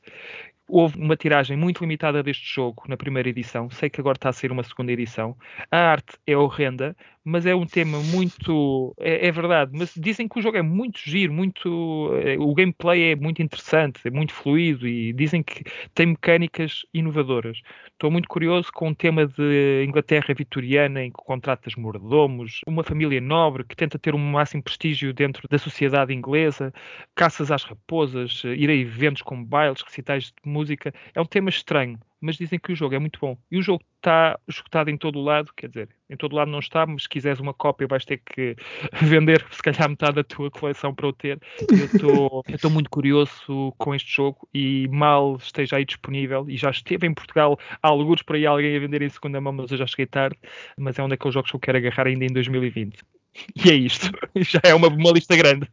Houve uma tiragem muito limitada deste jogo na primeira edição. Sei que agora está a ser uma segunda edição. A arte é horrenda, mas é um tema muito. É, é, verdade, mas dizem que o jogo é muito giro, muito. É, o gameplay é muito interessante, é muito fluido e dizem que tem mecânicas inovadoras. Estou muito curioso com o tema de Inglaterra vitoriana, em que contratas mordomos, uma família nobre que tenta ter o um máximo prestígio dentro da sociedade inglesa, caças às raposas, ir a eventos como bailes, recitais de música. É um tema estranho, mas dizem que o jogo é muito bom. E o jogo está escutado em todo o lado, quer dizer, em todo o lado não está, mas se quiseres uma cópia vais ter que *laughs* vender se calhar metade da tua coleção para o ter. Eu *laughs* estou muito curioso com este jogo e mal esteja aí disponível, e já esteve em Portugal há alguns por aí alguém a vender em segunda mão, mas eu já cheguei tarde, mas é um daqueles jogos que eu quero agarrar ainda em 2020. E é isto. *laughs* Já é uma, uma lista grande.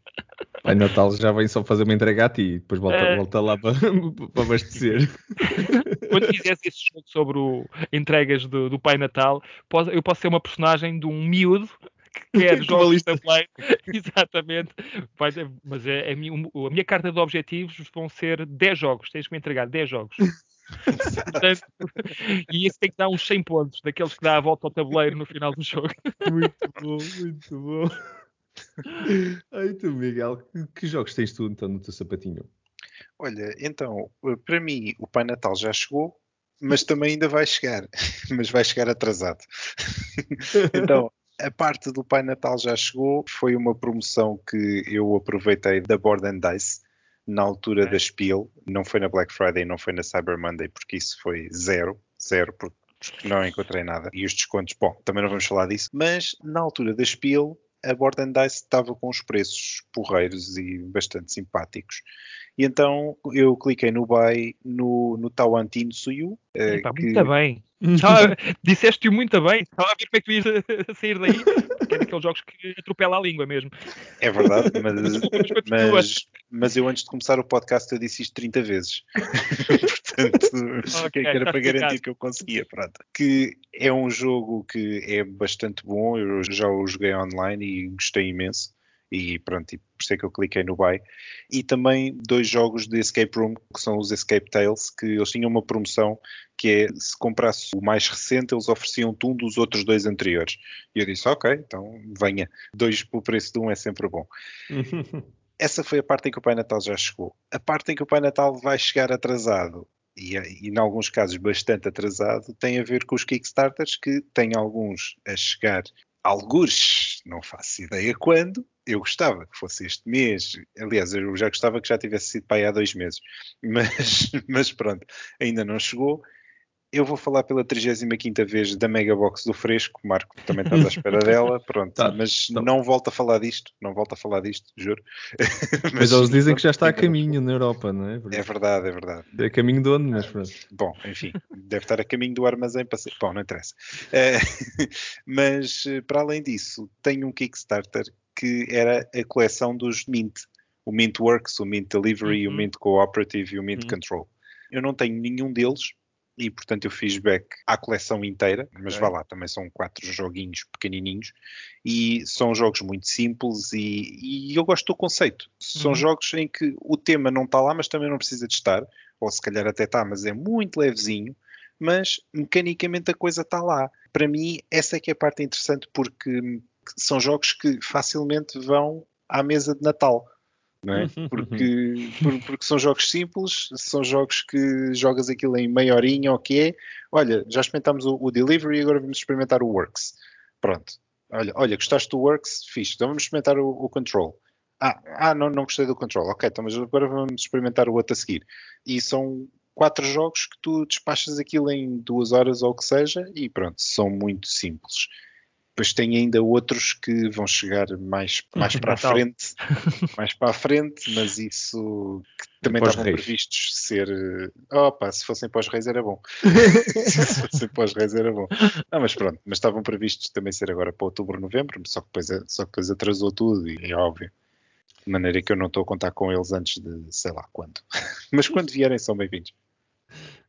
Pai Natal já vem só fazer uma entrega a ti e depois volta, é... volta lá para, *laughs* para abastecer. *laughs* Quando fizeres esse jogo sobre o, entregas do, do Pai Natal, eu posso ser uma personagem de um miúdo quer jogos de tabuleiro. Exatamente. Mas é, é a, minha, a minha carta de objetivos vão ser 10 jogos. Tens que me entregar 10 jogos. Portanto, e esse tem que dar uns 100 pontos, daqueles que dá a volta ao tabuleiro no final do jogo. Muito bom, muito bom. Ai, tu, Miguel, que, que jogos tens tu então no teu sapatinho? Olha, então, para mim, o Pai Natal já chegou, mas também ainda vai chegar, *laughs* mas vai chegar atrasado. *laughs* então, a parte do Pai Natal já chegou, foi uma promoção que eu aproveitei da Board and Dice na altura da Spiel, não foi na Black Friday, não foi na Cyber Monday, porque isso foi zero, zero, porque não encontrei nada. E os descontos, bom, também não vamos falar disso, mas na altura da Spiel, a Board and Dice estava com os preços porreiros e bastante simpáticos. E então eu cliquei no buy no, no Tawantin Suyu. Uh, que... Muito bem. *laughs* Disseste-o muito bem. Estava a ver como é que ias *laughs* sair daí. É daqueles jogos que atropela a língua mesmo. É verdade, mas, mas, mas, eu antes de começar o podcast eu disse isto 30 vezes. *laughs* Portanto, okay, que era para garantir que eu conseguia. Pronto. Que é um jogo que é bastante bom. Eu já o joguei online e gostei imenso e pronto, e por isso é que eu cliquei no buy. E também dois jogos de Escape Room, que são os Escape Tales, que eles tinham uma promoção que é, se comprasse o mais recente, eles ofereciam-te um dos outros dois anteriores. E eu disse, ok, então venha. Dois pelo preço de um é sempre bom. *laughs* Essa foi a parte em que o Pai Natal já chegou. A parte em que o Pai Natal vai chegar atrasado e, e em alguns casos bastante atrasado, tem a ver com os Kickstarters, que têm alguns a chegar algures, não faço ideia quando, eu gostava que fosse este mês. Aliás, eu já gostava que já tivesse sido para aí há dois meses. *laughs* Mas, mas pronto, ainda não chegou. Eu vou falar pela 35 vez da Megabox do Fresco, Marco também está à espera *laughs* dela, pronto, tá, mas tá. não volto a falar disto, não volto a falar disto, juro. mas, *laughs* mas eles dizem que já está a caminho na Europa, não é? É verdade, é verdade. É caminho de onde, mas pronto. Bom, enfim, deve estar a caminho do armazém para ser. Bom, não interessa. Eh, *laughs* mas, para além disso, tenho um Kickstarter que era a coleção dos Mint, o Mint Works, o Mint Delivery, uhum. o Mint Cooperative e o Mint uhum. Control. Eu não tenho nenhum deles, e portanto eu fiz back à coleção inteira, mas okay. vá lá, também são quatro joguinhos pequenininhos e são jogos muito simples e, e eu gosto do conceito. São uhum. jogos em que o tema não está lá, mas também não precisa de estar, ou se calhar até está, mas é muito levezinho, mas mecanicamente a coisa está lá. Para mim, essa é que é a parte interessante porque são jogos que facilmente vão à mesa de Natal é? Uhum, porque, porque são jogos simples, são jogos que jogas aquilo em meia horinha ou que é. Olha, já experimentámos o, o, Delivery agora vamos experimentar o Works. Pronto. Olha, olha gostaste do Works? Fixe. Então vamos experimentar o, o Control. Ah, ah não, não gostei do Control. Ok, então mas agora vamos experimentar o outro a seguir. E são quatro jogos que tu despachas aquilo em duas horas ou o que seja e pronto, são muito simples. Depois tem ainda outros que vão chegar mais, mais para a *laughs* frente, mais para a frente, mas isso que também estavam previstos ser. Opa, se fossem para os reis era bom. *laughs* se fossem para os reis era bom. Não, mas pronto, mas estavam previstos também ser agora para outubro, novembro, só que depois, só que depois atrasou tudo e é óbvio. De maneira que eu não estou a contar com eles antes de sei lá quando. *laughs* mas quando vierem são bem-vindos.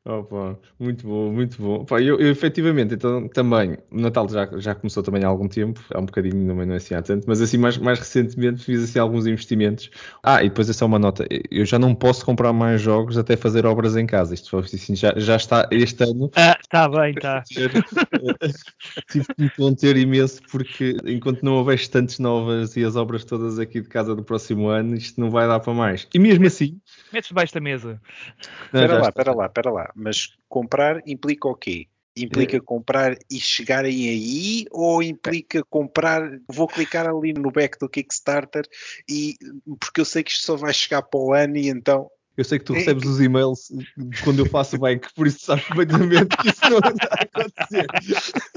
Opa, muito bom, muito bom. Opa, eu, eu, efetivamente, então também, o Natal já, já começou também há algum tempo, há um bocadinho, também não é assim há tanto, mas assim mais, mais recentemente fiz assim alguns investimentos. Ah, e depois é só uma nota, eu já não posso comprar mais jogos até fazer obras em casa, isto assim, já, já está este ano. Ah, está bem, está. *laughs* Tive que me conter imenso porque enquanto não houver estantes novas e as obras todas aqui de casa do próximo ano, isto não vai dar para mais. E mesmo assim... Metes debaixo da mesa. Espera lá, espera lá, espera lá mas comprar implica o quê? Implica é. comprar e chegarem aí ou implica comprar, vou clicar ali no back do Kickstarter e porque eu sei que isto só vai chegar para o ano e então eu sei que tu é recebes os e-mails quando eu faço o bank, por isso sabes perfeitamente que isso não vai acontecer. *laughs*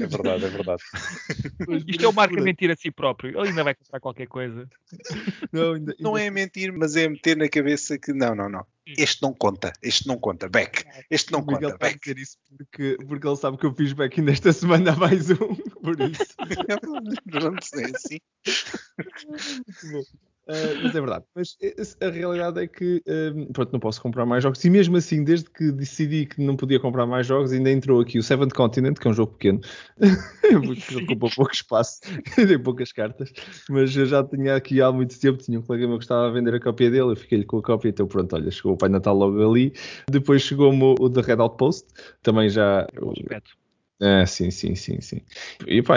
É verdade, é verdade. Isto é o Marco a mentir a si próprio. Ele ainda vai comprar qualquer coisa. Não, ainda, ainda... não é mentir, mas é meter na cabeça que não, não, não. Este não conta, este não conta, back. Este não conta, Miguel back. dizer isso porque, porque ele sabe que eu fiz back nesta semana a mais um, por isso. Pronto, *laughs* é assim. Uh, mas é verdade. Mas a realidade é que um, pronto, não posso comprar mais jogos. E mesmo assim, desde que decidi que não podia comprar mais jogos, ainda entrou aqui o Seventh Continent, que é um jogo pequeno, *laughs* porque ocupa pouco espaço, *laughs* tem poucas cartas. Mas eu já tinha aqui há muito tempo, tinha um colega meu que estava a vender a cópia dele, eu fiquei-lhe com a cópia, então pronto, olha, chegou o Pai Natal logo ali. Depois chegou-me o The Red Outpost, também já. Aspecto. É, sim, sim, sim, sim. E pá,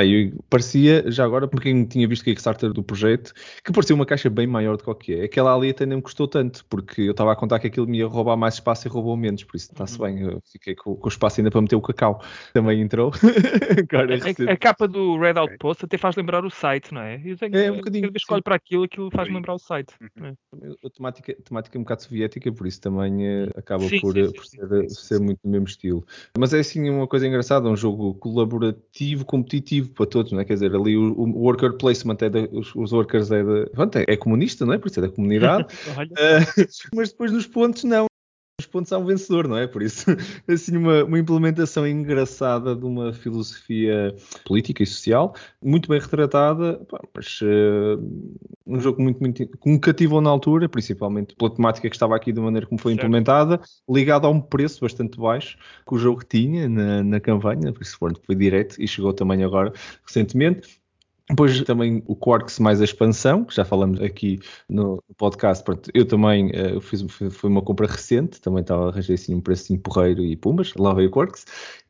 parecia, já agora, para quem tinha visto o Kickstarter do projeto, que parecia uma caixa bem maior do que é. Aquela ali até nem me custou tanto, porque eu estava a contar que aquilo me ia roubar mais espaço e roubou menos, por isso está-se uhum. bem. Eu fiquei com, com, o espaço ainda para meter o cacau. Também entrou. *laughs* a, a, capa do Red Outpost até faz lembrar o site, não é? Eu tenho, é um bocadinho. Cada vez que olho para aquilo, aquilo faz-me lembrar o site. Uhum. É. A temática, a temática é um bocado soviética, por isso também uh, acaba sim, por, sim, por sim, ser, ser muito no mesmo estilo. Mas é assim uma coisa engraçada, um jogo colaborativo colaborativo, competitivo para todos, não é? Quer dizer, ali o, o worker placement é os, os, workers é, é, é, comunista, não é? Por isso é da comunidade. *laughs* uh, *laughs* mas depois nos pontos não os pontos há um vencedor, não é? Por isso, *laughs* assim, uma, uma, implementação engraçada de uma filosofia política e social, muito bem retratada, pá, mas uh, um jogo muito, muito que me cativou na altura, principalmente pela temática que estava aqui da maneira como foi certo. implementada, ligado a um preço bastante baixo que o jogo tinha na, na campanha, por isso foi direto e chegou também agora recentemente. Depois também o Quarks mais a expansão, que já falamos aqui no podcast. Pronto, eu também uh, fiz, foi uma compra recente, também estava a arranjar assim um preço porreiro e pumas, lá veio o Quarks.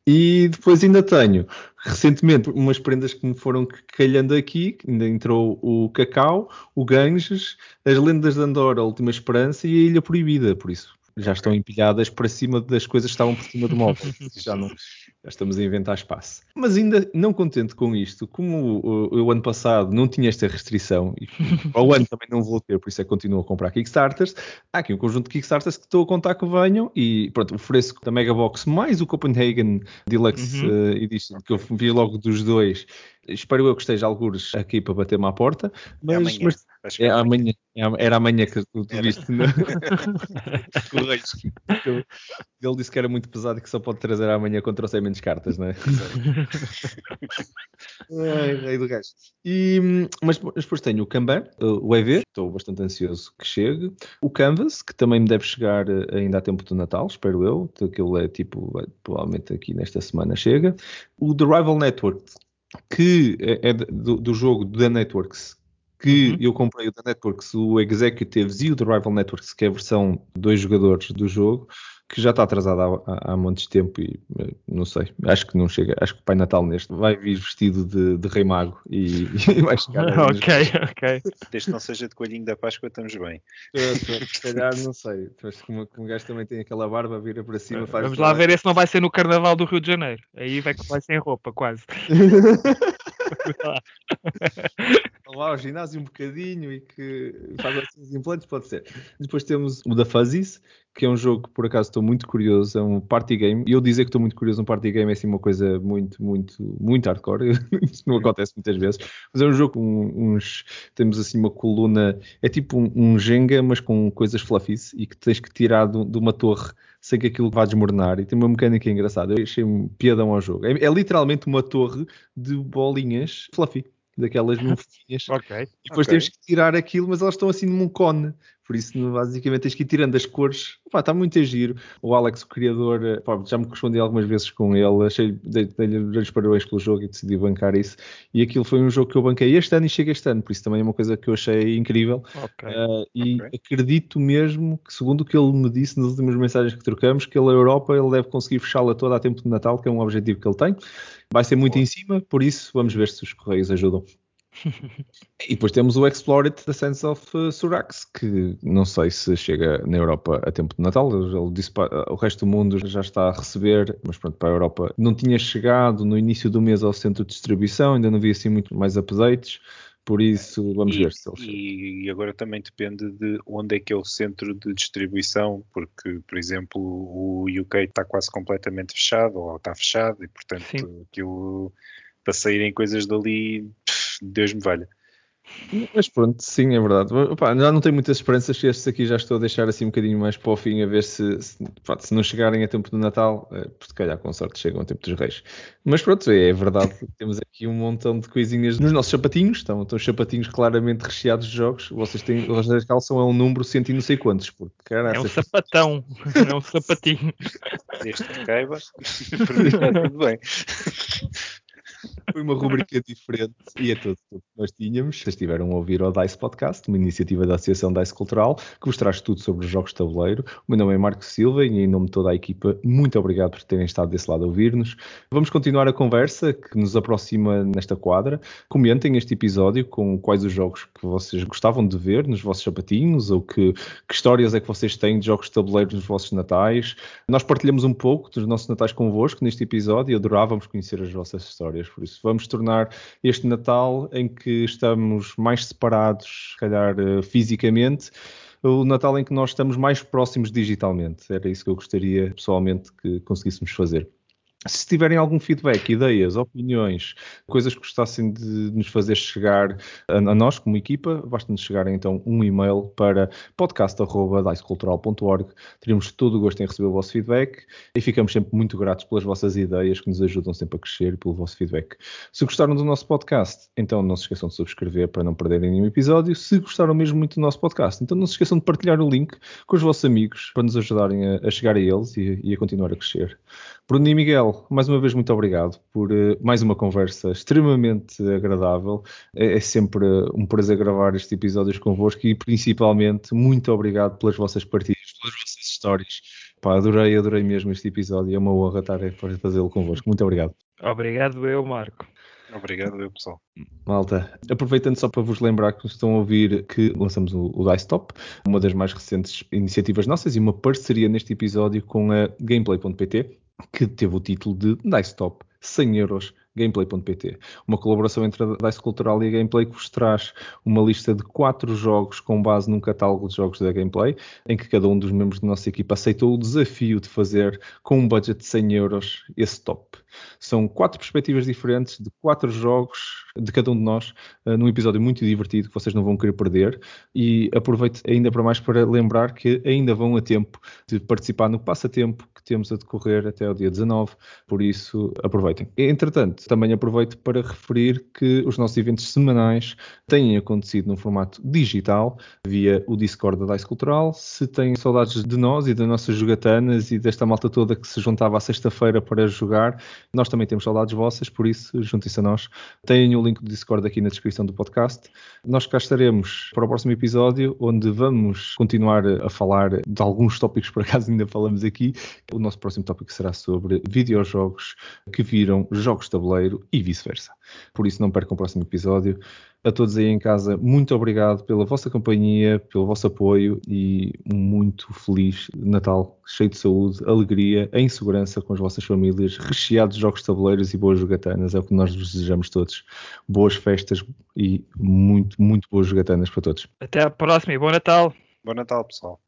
E depois ainda tenho, recentemente, umas prendas que me foram calhando aqui, ainda entrou o Cacau, o Ganges, as Lendas de Andorra, a Última Esperança e a Ilha Proibida, por isso já estão empilhadas para cima das coisas que estavam por cima do móvel. *laughs* já, não, já estamos a inventar espaço. Mas ainda não contente com isto, como o, o, o ano passado não tinha esta restrição, e *laughs* ao ano também não vou ter, por isso é que continuo a comprar Kickstarters, há aqui um conjunto de Kickstarters que estou a contar que venham e pronto, ofereço da Megabox mais o Copenhagen Deluxe uhum. uh, Edition, que eu vi logo dos dois. Espero eu que esteja algures aqui para bater-me à porta. Mas, é amanhã. Mas, é, amanhã. É, era amanhã que tu, tu viste no... Correios. Ele disse que era muito pesado e que só pode trazer amanhã quando trouxer menos cartas, não é? *laughs* Ai, rei do. E, mas, mas depois tenho o Kanban, o EV, estou bastante ansioso que chegue. O Canvas, que também me deve chegar eh, ainda a tempo do Natal, espero eu. Aquilo é tipo, provavelmente aqui nesta semana chega. O The Rival Network, que é, é do, do, jogo da Networks, que uhum. eu comprei o da Networks, o Executives e o The Rival Networks, que é a versão dois jogadores do jogo, que já está atrasada há, há, há montes de tempo e eh, não sei, acho que não chega, acho que o Pai Natal neste vai vir vestido de, de Rei Mago e, *laughs* e vai chegar. *laughs* ok, ok. Desde que não seja de coelhinho da Páscoa, estamos bem. Se calhar, não sei, mas como, como o gajo também tem aquela barba, vira para cima, faz. Vamos lá ver se não vai ser no Carnaval do Rio de Janeiro. Aí vai, vai sem roupa, quase. *laughs* lá ao ginásio um bocadinho e que faz assim implantes, pode ser. Depois temos o da Fuzzies, que é um jogo que por acaso estou muito curioso, é um party game. E eu dizer que estou muito curioso num party game é assim uma coisa muito, muito, muito hardcore. *laughs* Isso não acontece muitas vezes. Mas é um jogo com uns. Temos assim uma coluna, é tipo um, um Jenga, mas com coisas fluffies e que tens que tirar de, de uma torre sem que aquilo vá desmoronar. E tem uma mecânica engraçada. Eu achei um piadão ao jogo. É, é literalmente uma torre de bolinhas fluffy daquelas nufinhas. *laughs* ok. E depois okay. temos que tirar aquilo, mas elas estão assim num cone. Por isso, basicamente, tens que ir tirando as cores. Pá, está muito a giro. O Alex, o criador, eh, pá, já me correspondi algumas vezes com ele. Achei, dei-lhe os parabéns pelo jogo e decidi bancar isso. E aquilo foi um jogo que eu banquei este ano e chega este ano. Por isso também é uma coisa que eu achei incrível. Okay. Uh, e okay. acredito mesmo que, segundo o que ele me disse nas últimas mensagens que trocamos, que ele, a Europa, ele deve conseguir fechá-la toda a tempo de Natal, que é um objetivo que ele tem. Vai ser muito em cima, por isso vamos ver se os Correios ajudam. E depois temos o Explore It, The Sense of uh, Surax, que não sei se chega na Europa a tempo de Natal. Ele disse para, o resto do mundo já está a receber, mas pronto, para a Europa não tinha chegado no início do mês ao centro de distribuição, ainda não havia assim muito mais updates. Por isso, vamos e, ver se ele E agora também depende de onde é que é o centro de distribuição, porque, por exemplo, o UK está quase completamente fechado, ou está fechado, e portanto, Sim. aquilo para saírem coisas dali Deus me valha. Mas pronto, sim, é verdade. Opa, já não tenho muitas esperanças que estes aqui já estou a deixar assim um bocadinho mais para o fim, a ver se, se, se não chegarem a tempo do Natal, é, se calhar com sorte chegam a tempo dos Reis. Mas pronto, é, é verdade, temos aqui um montão de coisinhas nos nossos sapatinhos, estão, estão sapatinhos claramente recheados de jogos. Vocês têm, os calçam é um número cento e não sei quantos, porque cara, É um sapatão, *laughs* é um sapatinho. Este que caiba, *laughs* tudo bem. Foi uma rubrica diferente e é tudo o que nós tínhamos. Vocês estiveram a ouvir o DICE Podcast, uma iniciativa da Associação DICE Cultural, que vos traz tudo sobre os jogos de tabuleiro. O meu nome é Marco Silva e, em nome de toda a equipa, muito obrigado por terem estado desse lado a ouvir-nos. Vamos continuar a conversa que nos aproxima nesta quadra. Comentem este episódio com quais os jogos que vocês gostavam de ver nos vossos sapatinhos ou que, que histórias é que vocês têm de jogos de tabuleiro nos vossos natais. Nós partilhamos um pouco dos nossos natais convosco neste episódio e adorávamos conhecer as vossas histórias. Por isso, vamos tornar este Natal em que estamos mais separados, se calhar uh, fisicamente, o Natal em que nós estamos mais próximos digitalmente. Era isso que eu gostaria pessoalmente que conseguíssemos fazer. Se tiverem algum feedback, ideias, opiniões, coisas que gostassem de nos fazer chegar a, a nós como equipa, basta-nos chegar então um e-mail para podcast.dicecultural.org. Teríamos todo o gosto em receber o vosso feedback e ficamos sempre muito gratos pelas vossas ideias que nos ajudam sempre a crescer e pelo vosso feedback. Se gostaram do nosso podcast, então não se esqueçam de subscrever para não perderem nenhum episódio. Se gostaram mesmo muito do nosso podcast, então não se esqueçam de partilhar o link com os vossos amigos para nos ajudarem a, a chegar a eles e, e a continuar a crescer. Bruno e Miguel, mais uma vez muito obrigado por uh, mais uma conversa extremamente agradável. É, é, sempre um prazer gravar estes episódios convosco e principalmente muito obrigado pelas vossas partidas, pelas vossas histórias. Pá, adorei, adorei mesmo este episódio. É uma honra estar a fazê-lo convosco. Muito obrigado. Obrigado eu, Marco. Obrigado, eu, pessoal. Malta, aproveitando só para vos lembrar que estão a ouvir que lançamos o, o Dice Top, uma das mais recentes iniciativas nossas e uma parceria neste episódio com a Gameplay.pt que teve o título de Dice Top 100 euros gameplay.pt. Uma colaboração entre a Dice Cultural e a Gameplay que vos traz uma lista de quatro jogos com base num catálogo de jogos da Gameplay, em que cada um dos membros da nossa equipa aceitou o desafio de fazer com um budget de 100 euros esse top. São quatro perspectivas diferentes de quatro jogos de cada um de nós, uh, num episódio muito divertido que vocês não vão querer perder. E aproveito ainda para mais para lembrar que ainda vão a tempo de participar no passatempo temos a decorrer até o dia 19, por isso aproveitem. Entretanto, também aproveito para referir que os nossos eventos semanais têm acontecido no formato digital, via o Discord da Dice Cultural. Se têm saudades de nós e das nossas jogatanas e desta malta toda que se juntava à sexta-feira para jogar, nós também temos saudades vossas, por isso juntem-se a nós. Tenham o link do Discord aqui na descrição do podcast. Nós cá estaremos para o próximo episódio, onde vamos continuar a falar de alguns tópicos, por acaso ainda falamos aqui. O nosso próximo tópico será sobre videojogos que viram jogos de tabuleiro e vice-versa. Por isso não percam o próximo episódio. A todos aí em casa, muito obrigado pela vossa companhia, pelo vosso apoio e um muito feliz Natal, cheio de saúde, alegria, em segurança com as vossas famílias, recheado de jogos de tabuleiros e boas jogatanas. É o que nós vos desejamos todos. Boas festas e muito, muito boas jogatanas para todos. Até a próxima e bom Natal. Bom Natal, pessoal.